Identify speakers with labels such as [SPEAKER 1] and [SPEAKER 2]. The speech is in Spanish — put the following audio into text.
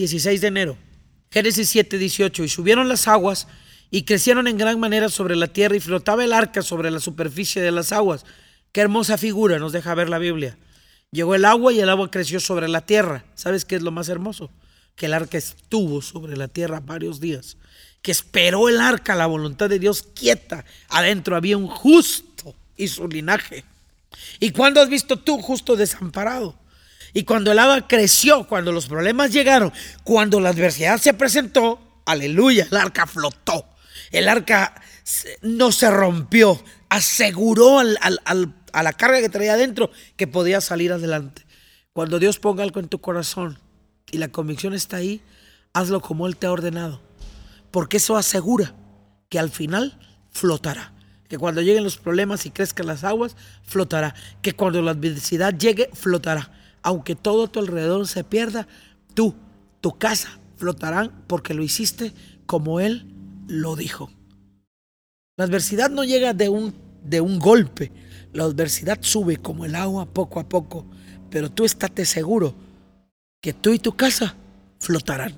[SPEAKER 1] 16 de enero. Génesis 7, 18. Y subieron las aguas y crecieron en gran manera sobre la tierra y flotaba el arca sobre la superficie de las aguas. Qué hermosa figura nos deja ver la Biblia. Llegó el agua y el agua creció sobre la tierra. ¿Sabes qué es lo más hermoso? Que el arca estuvo sobre la tierra varios días. Que esperó el arca la voluntad de Dios quieta. Adentro había un justo y su linaje. ¿Y cuándo has visto tú justo desamparado? Y cuando el agua creció, cuando los problemas llegaron, cuando la adversidad se presentó, aleluya, el arca flotó. El arca no se rompió, aseguró a la carga que traía adentro que podía salir adelante. Cuando Dios ponga algo en tu corazón y la convicción está ahí, hazlo como Él te ha ordenado. Porque eso asegura que al final flotará. Que cuando lleguen los problemas y crezcan las aguas, flotará. Que cuando la adversidad llegue, flotará. Aunque todo a tu alrededor se pierda, tú, tu casa, flotarán porque lo hiciste como Él lo dijo. La adversidad no llega de un, de un golpe. La adversidad sube como el agua poco a poco. Pero tú estate seguro que tú y tu casa flotarán.